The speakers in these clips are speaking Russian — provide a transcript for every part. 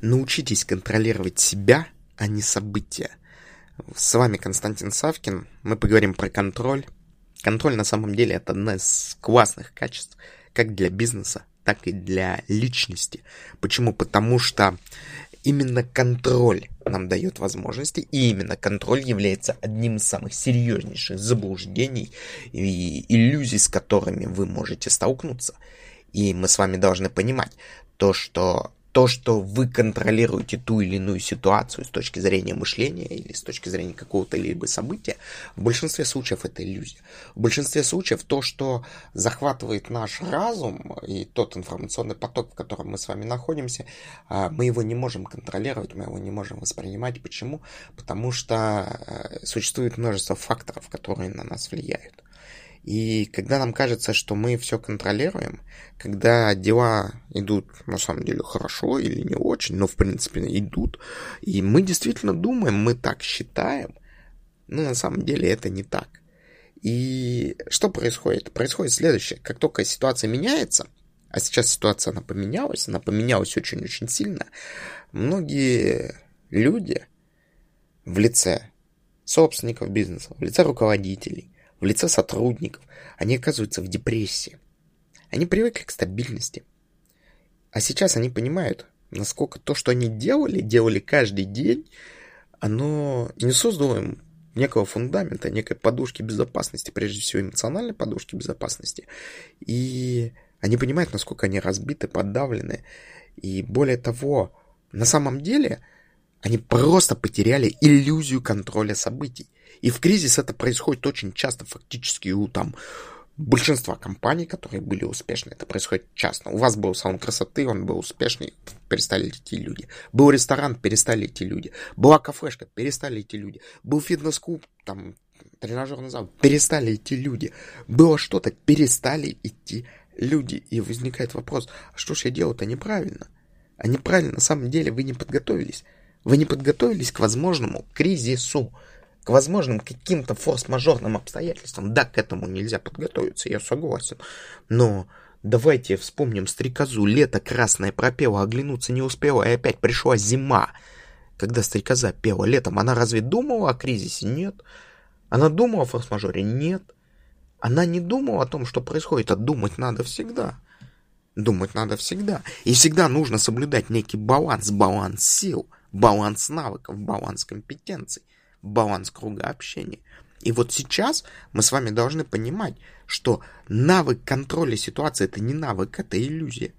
Научитесь контролировать себя, а не события. С вами Константин Савкин. Мы поговорим про контроль. Контроль на самом деле это одно из классных качеств как для бизнеса, так и для личности. Почему? Потому что именно контроль нам дает возможности, и именно контроль является одним из самых серьезнейших заблуждений и иллюзий, с которыми вы можете столкнуться. И мы с вами должны понимать то, что то, что вы контролируете ту или иную ситуацию с точки зрения мышления или с точки зрения какого-то либо события, в большинстве случаев это иллюзия. В большинстве случаев то, что захватывает наш разум и тот информационный поток, в котором мы с вами находимся, а, мы его не можем контролировать, мы его не можем воспринимать. Почему? Потому что э, существует множество факторов, которые на нас влияют. И когда нам кажется, что мы все контролируем, когда дела идут на самом деле хорошо или не очень, но в принципе идут, и мы действительно думаем, мы так считаем, но на самом деле это не так. И что происходит? Происходит следующее. Как только ситуация меняется, а сейчас ситуация она поменялась, она поменялась очень-очень сильно, многие люди в лице собственников бизнеса, в лице руководителей, в лице сотрудников, они оказываются в депрессии. Они привыкли к стабильности. А сейчас они понимают, насколько то, что они делали, делали каждый день, оно не создало им некого фундамента, некой подушки безопасности, прежде всего эмоциональной подушки безопасности. И они понимают, насколько они разбиты, подавлены. И более того, на самом деле они просто потеряли иллюзию контроля событий. И в кризис это происходит очень часто, фактически у там большинства компаний, которые были успешны, это происходит часто. У вас был салон красоты, он был успешный, перестали идти люди. Был ресторан, перестали идти люди. Была кафешка, перестали идти люди. Был фитнес-клуб, там, тренажерный зал, перестали идти люди. Было что-то, перестали идти люди. И возникает вопрос, а что ж я делаю-то неправильно? А неправильно, на самом деле, вы не подготовились. Вы не подготовились к возможному кризису к возможным каким-то форс-мажорным обстоятельствам. Да, к этому нельзя подготовиться, я согласен. Но давайте вспомним стрекозу. Лето красное пропела, оглянуться не успела, и опять пришла зима. Когда стрекоза пела летом, она разве думала о кризисе? Нет. Она думала о форс-мажоре? Нет. Она не думала о том, что происходит, а думать надо всегда. Думать надо всегда. И всегда нужно соблюдать некий баланс, баланс сил, баланс навыков, баланс компетенций баланс круга общения. И вот сейчас мы с вами должны понимать, что навык контроля ситуации это не навык, это иллюзия.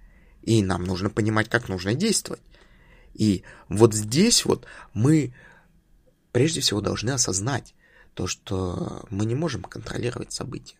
И нам нужно понимать, как нужно действовать. И вот здесь вот мы прежде всего должны осознать то, что мы не можем контролировать события.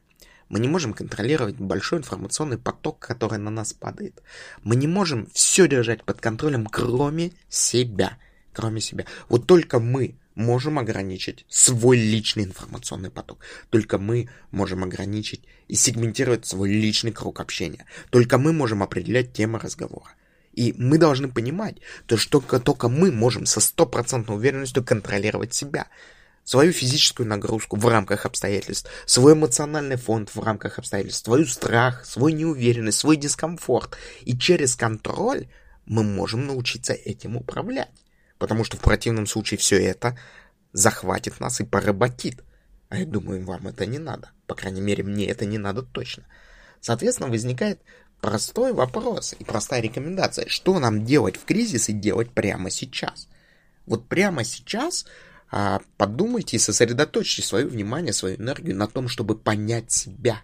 Мы не можем контролировать большой информационный поток, который на нас падает. Мы не можем все держать под контролем, кроме себя. Кроме себя. Вот только мы можем ограничить свой личный информационный поток. Только мы можем ограничить и сегментировать свой личный круг общения. Только мы можем определять темы разговора. И мы должны понимать, то, что только, мы можем со стопроцентной уверенностью контролировать себя. Свою физическую нагрузку в рамках обстоятельств, свой эмоциональный фонд в рамках обстоятельств, свой страх, свой неуверенность, свой дискомфорт. И через контроль мы можем научиться этим управлять потому что в противном случае все это захватит нас и поработит. А я думаю, вам это не надо. По крайней мере, мне это не надо точно. Соответственно, возникает простой вопрос и простая рекомендация. Что нам делать в кризис и делать прямо сейчас? Вот прямо сейчас а, подумайте и сосредоточьте свое внимание, свою энергию на том, чтобы понять себя.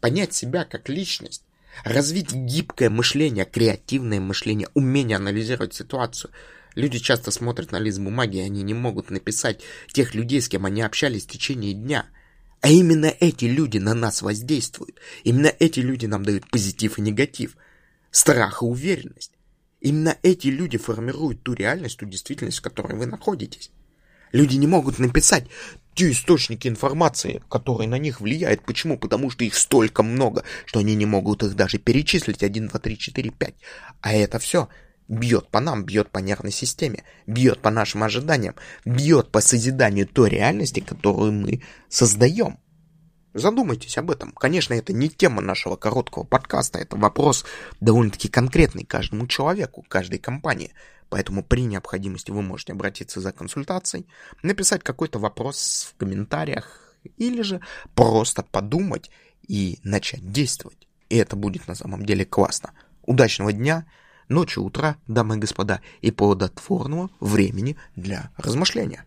Понять себя как личность. Развить гибкое мышление, креативное мышление, умение анализировать ситуацию – Люди часто смотрят на лист бумаги, и они не могут написать тех людей, с кем они общались в течение дня. А именно эти люди на нас воздействуют. Именно эти люди нам дают позитив и негатив, страх и уверенность. Именно эти люди формируют ту реальность, ту действительность, в которой вы находитесь. Люди не могут написать те источники информации, которые на них влияют. Почему? Потому что их столько много, что они не могут их даже перечислить. 1, 2, 3, 4, 5. А это все бьет по нам, бьет по нервной системе, бьет по нашим ожиданиям, бьет по созиданию той реальности, которую мы создаем. Задумайтесь об этом. Конечно, это не тема нашего короткого подкаста, это вопрос довольно-таки конкретный каждому человеку, каждой компании. Поэтому при необходимости вы можете обратиться за консультацией, написать какой-то вопрос в комментариях или же просто подумать и начать действовать. И это будет на самом деле классно. Удачного дня, ночи, утра, дамы и господа, и плодотворного времени для размышления.